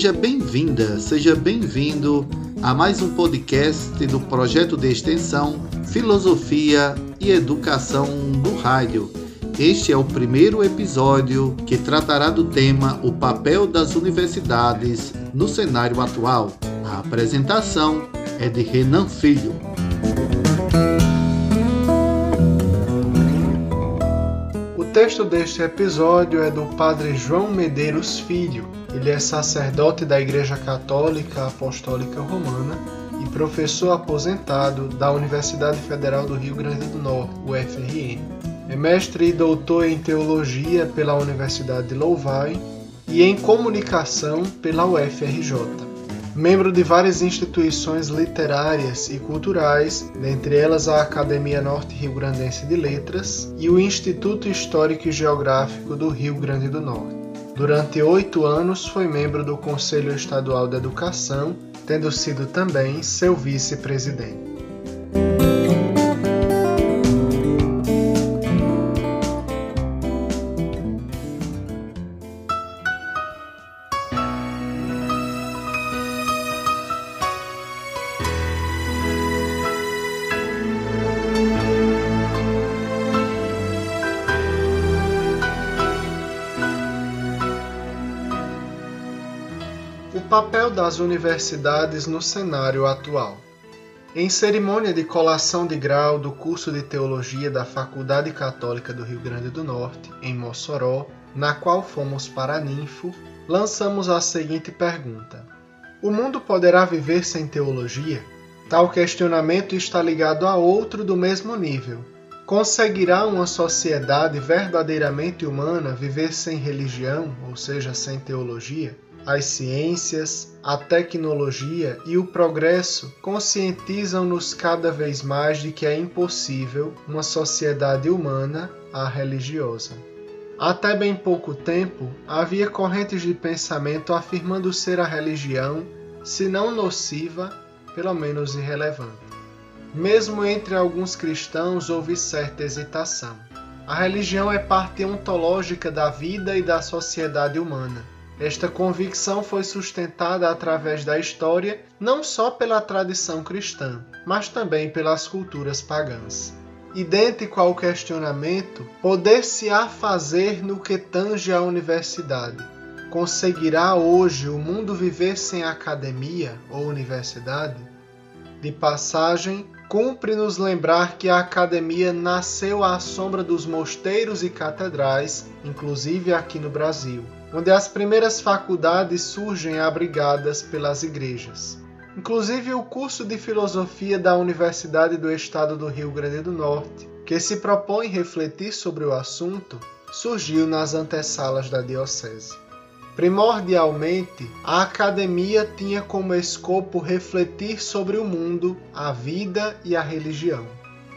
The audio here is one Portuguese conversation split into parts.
seja bem-vinda, seja bem-vindo a mais um podcast do projeto de extensão Filosofia e Educação do Rádio. Este é o primeiro episódio que tratará do tema O papel das universidades no cenário atual. A apresentação é de Renan Filho. texto deste episódio é do Padre João Medeiros Filho. Ele é sacerdote da Igreja Católica Apostólica Romana e professor aposentado da Universidade Federal do Rio Grande do Norte, UFRN. É mestre e doutor em teologia pela Universidade de Louvain e em comunicação pela UFRJ membro de várias instituições literárias e culturais, dentre elas a Academia Norte Rio Grandense de Letras e o Instituto Histórico e Geográfico do Rio Grande do Norte. Durante oito anos foi membro do Conselho Estadual de Educação, tendo sido também seu vice-presidente. Papel das universidades no cenário atual. Em cerimônia de colação de grau do curso de Teologia da Faculdade Católica do Rio Grande do Norte, em Mossoró, na qual fomos para Ninfo, lançamos a seguinte pergunta: O mundo poderá viver sem teologia? Tal questionamento está ligado a outro do mesmo nível. Conseguirá uma sociedade verdadeiramente humana viver sem religião, ou seja, sem teologia? As ciências, a tecnologia e o progresso conscientizam-nos cada vez mais de que é impossível uma sociedade humana a religiosa. Até bem pouco tempo, havia correntes de pensamento afirmando ser a religião, se não nociva, pelo menos irrelevante. Mesmo entre alguns cristãos houve certa hesitação. A religião é parte ontológica da vida e da sociedade humana esta convicção foi sustentada através da história não só pela tradição cristã, mas também pelas culturas pagãs. Idêntico ao questionamento, poder-se-á fazer no que tange à universidade? Conseguirá hoje o mundo viver sem academia ou universidade? De passagem, cumpre nos lembrar que a academia nasceu à sombra dos mosteiros e catedrais, inclusive aqui no Brasil onde as primeiras faculdades surgem abrigadas pelas igrejas. Inclusive o curso de filosofia da Universidade do Estado do Rio Grande do Norte, que se propõe refletir sobre o assunto, surgiu nas antessalas da diocese. Primordialmente, a academia tinha como escopo refletir sobre o mundo, a vida e a religião.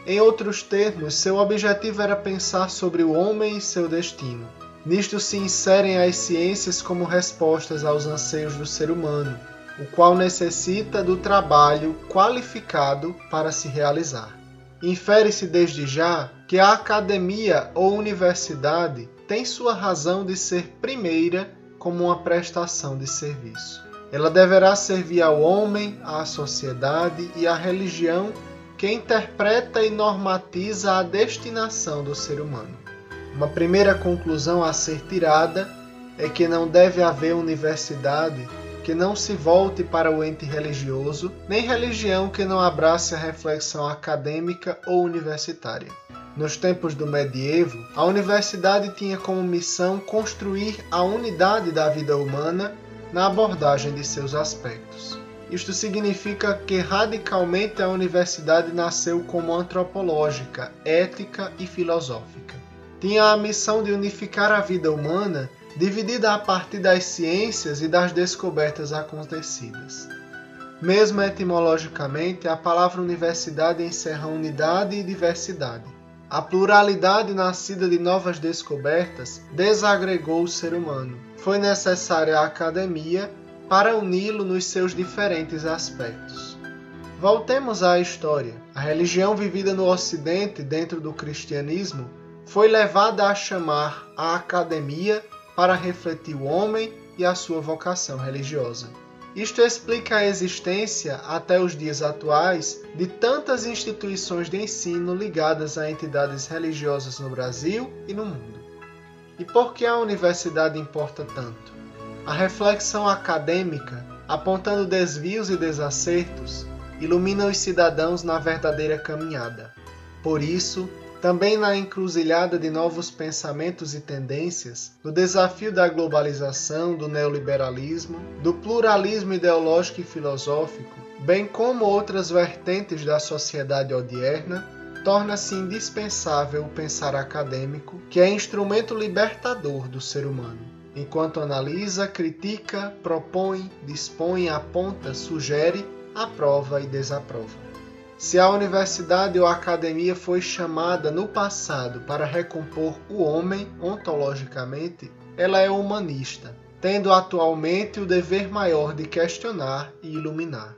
Em outros termos, seu objetivo era pensar sobre o homem e seu destino, Nisto se inserem as ciências como respostas aos anseios do ser humano, o qual necessita do trabalho qualificado para se realizar. Infere-se desde já que a academia ou universidade tem sua razão de ser primeira como uma prestação de serviço. Ela deverá servir ao homem, à sociedade e à religião que interpreta e normatiza a destinação do ser humano. Uma primeira conclusão a ser tirada é que não deve haver universidade que não se volte para o ente religioso, nem religião que não abrace a reflexão acadêmica ou universitária. Nos tempos do medievo, a universidade tinha como missão construir a unidade da vida humana na abordagem de seus aspectos. Isto significa que radicalmente a universidade nasceu como antropológica, ética e filosófica tinha a missão de unificar a vida humana, dividida a partir das ciências e das descobertas acontecidas. Mesmo etimologicamente, a palavra universidade encerra unidade e diversidade. A pluralidade nascida de novas descobertas desagregou o ser humano. Foi necessária a academia para uni-lo nos seus diferentes aspectos. Voltemos à história. A religião vivida no Ocidente dentro do cristianismo foi levada a chamar a academia para refletir o homem, e a sua vocação religiosa. Isto explica a existência, até os dias atuais, de tantas instituições de ensino ligadas a entidades religiosas no Brasil e no mundo. E por que a universidade importa tanto? A reflexão acadêmica, apontando desvios e desacertos, ilumina os cidadãos na verdadeira caminhada. Por isso, também na encruzilhada de novos pensamentos e tendências, no desafio da globalização, do neoliberalismo, do pluralismo ideológico e filosófico, bem como outras vertentes da sociedade odierna, torna-se indispensável o pensar acadêmico, que é instrumento libertador do ser humano, enquanto analisa, critica, propõe, dispõe, aponta, sugere, aprova e desaprova. Se a universidade ou a academia foi chamada no passado para recompor o homem ontologicamente, ela é humanista, tendo atualmente o dever maior de questionar e iluminar.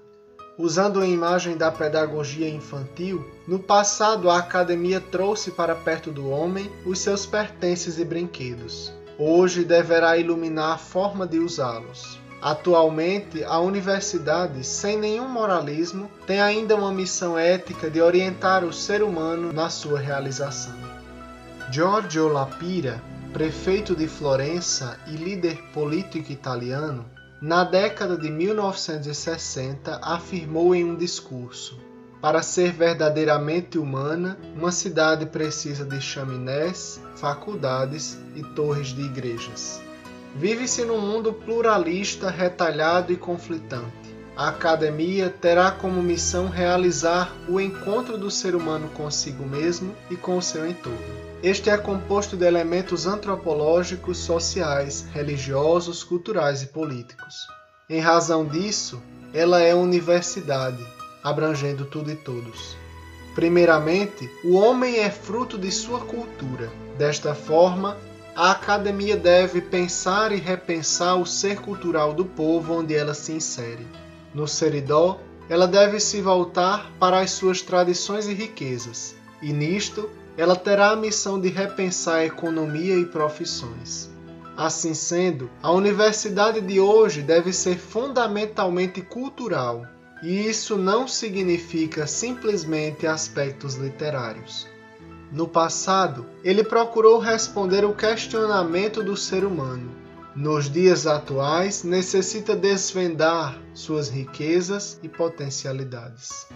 Usando a imagem da pedagogia infantil, no passado a academia trouxe para perto do homem os seus pertences e brinquedos. Hoje deverá iluminar a forma de usá-los. Atualmente, a universidade, sem nenhum moralismo, tem ainda uma missão ética de orientar o ser humano na sua realização. Giorgio Lapira, prefeito de Florença e líder político italiano, na década de 1960 afirmou em um discurso: Para ser verdadeiramente humana, uma cidade precisa de chaminés, faculdades e torres de igrejas. Vive-se num mundo pluralista, retalhado e conflitante. A academia terá como missão realizar o encontro do ser humano consigo mesmo e com o seu entorno. Este é composto de elementos antropológicos, sociais, religiosos, culturais e políticos. Em razão disso, ela é universidade, abrangendo tudo e todos. Primeiramente, o homem é fruto de sua cultura. Desta forma, a academia deve pensar e repensar o ser cultural do povo onde ela se insere. No Seridó, ela deve se voltar para as suas tradições e riquezas, e nisto ela terá a missão de repensar a economia e profissões. Assim sendo, a universidade de hoje deve ser fundamentalmente cultural, e isso não significa simplesmente aspectos literários. No passado, ele procurou responder o questionamento do ser humano. Nos dias atuais, necessita desvendar suas riquezas e potencialidades.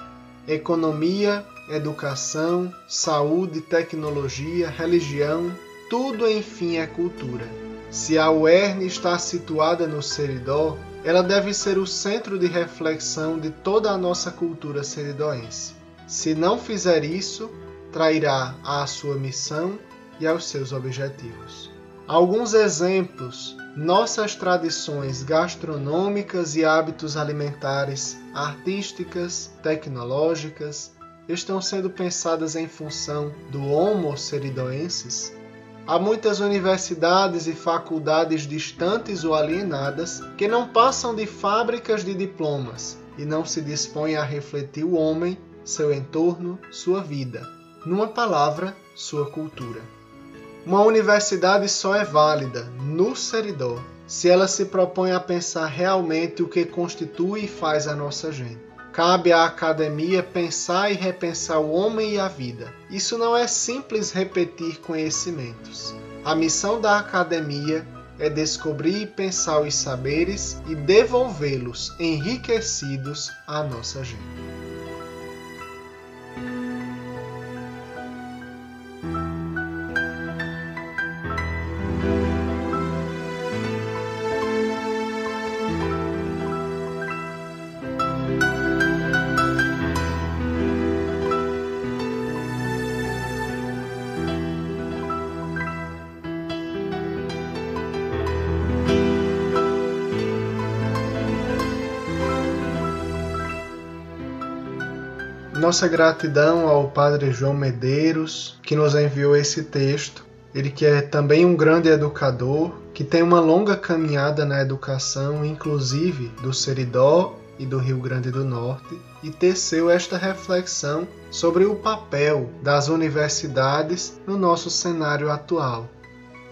Economia, educação, saúde, tecnologia, religião, tudo enfim é cultura. Se a UERN está situada no Seridó, ela deve ser o centro de reflexão de toda a nossa cultura seridoense. Se não fizer isso, trairá à sua missão e aos seus objetivos. Alguns exemplos: nossas tradições gastronômicas e hábitos alimentares, artísticas, tecnológicas, estão sendo pensadas em função do Homo seridoensis? Há muitas universidades e faculdades distantes ou alienadas que não passam de fábricas de diplomas e não se dispõem a refletir o homem, seu entorno, sua vida numa palavra, sua cultura. Uma universidade só é válida, no seridó, se ela se propõe a pensar realmente o que constitui e faz a nossa gente. Cabe à academia pensar e repensar o homem e a vida. Isso não é simples repetir conhecimentos. A missão da academia é descobrir e pensar os saberes e devolvê-los enriquecidos à nossa gente. Nossa gratidão ao Padre João Medeiros, que nos enviou esse texto. Ele que é também um grande educador, que tem uma longa caminhada na educação, inclusive do Seridó e do Rio Grande do Norte, e teceu esta reflexão sobre o papel das universidades no nosso cenário atual.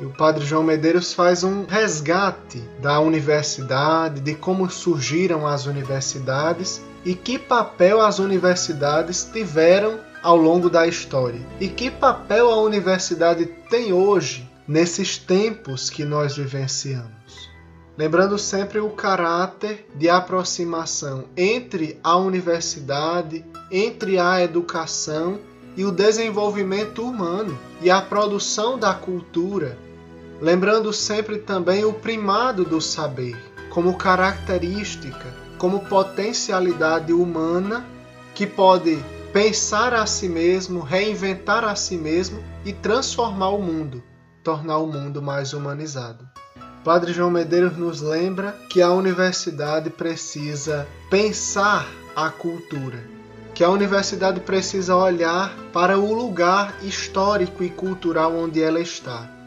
E o padre João Medeiros faz um resgate da universidade, de como surgiram as universidades e que papel as universidades tiveram ao longo da história. E que papel a universidade tem hoje nesses tempos que nós vivenciamos. Lembrando sempre o caráter de aproximação entre a universidade, entre a educação e o desenvolvimento humano e a produção da cultura. Lembrando sempre também o primado do saber como característica, como potencialidade humana que pode pensar a si mesmo, reinventar a si mesmo e transformar o mundo, tornar o mundo mais humanizado. Padre João Medeiros nos lembra que a universidade precisa pensar a cultura, que a universidade precisa olhar para o lugar histórico e cultural onde ela está,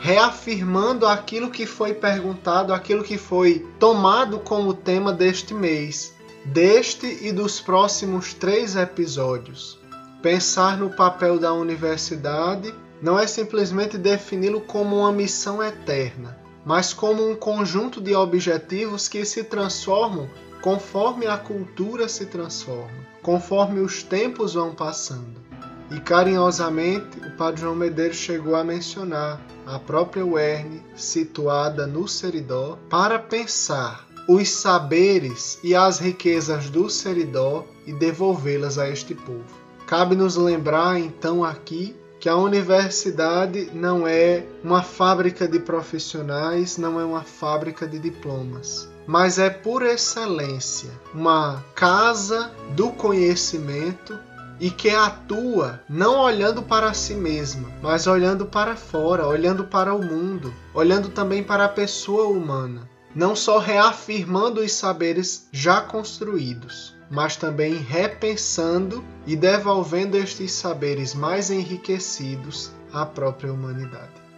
reafirmando aquilo que foi perguntado, aquilo que foi tomado como tema deste mês, deste e dos próximos três episódios. Pensar no papel da universidade não é simplesmente defini-lo como uma missão eterna, mas como um conjunto de objetivos que se transformam conforme a cultura se transforma, conforme os tempos vão passando. E carinhosamente o Padre João Medeiros chegou a mencionar a própria Werne, situada no Seridó, para pensar os saberes e as riquezas do Seridó e devolvê-las a este povo. Cabe nos lembrar então aqui que a universidade não é uma fábrica de profissionais, não é uma fábrica de diplomas, mas é por excelência uma casa do conhecimento e que atua não olhando para si mesma, mas olhando para fora, olhando para o mundo, olhando também para a pessoa humana, não só reafirmando os saberes já construídos, mas também repensando e devolvendo estes saberes mais enriquecidos à própria humanidade.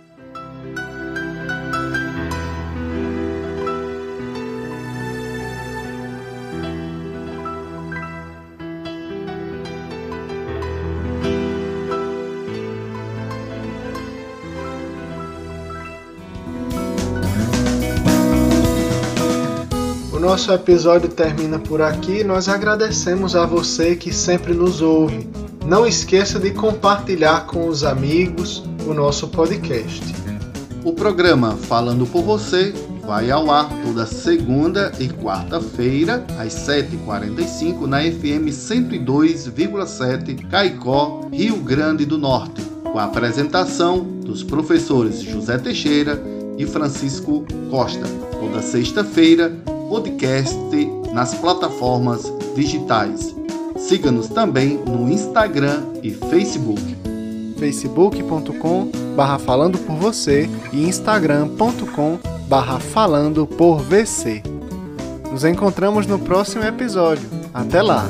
Nosso episódio termina por aqui. Nós agradecemos a você que sempre nos ouve. Não esqueça de compartilhar com os amigos o nosso podcast. O programa Falando por Você vai ao ar toda segunda e quarta-feira, às 7h45, na FM 102,7 Caicó, Rio Grande do Norte, com a apresentação dos professores José Teixeira e Francisco Costa. Toda sexta-feira, podcast nas plataformas digitais. Siga-nos também no Instagram e Facebook. facebook.com barra falando por você e instagram.com barra falando por VC. Nos encontramos no próximo episódio. Até lá!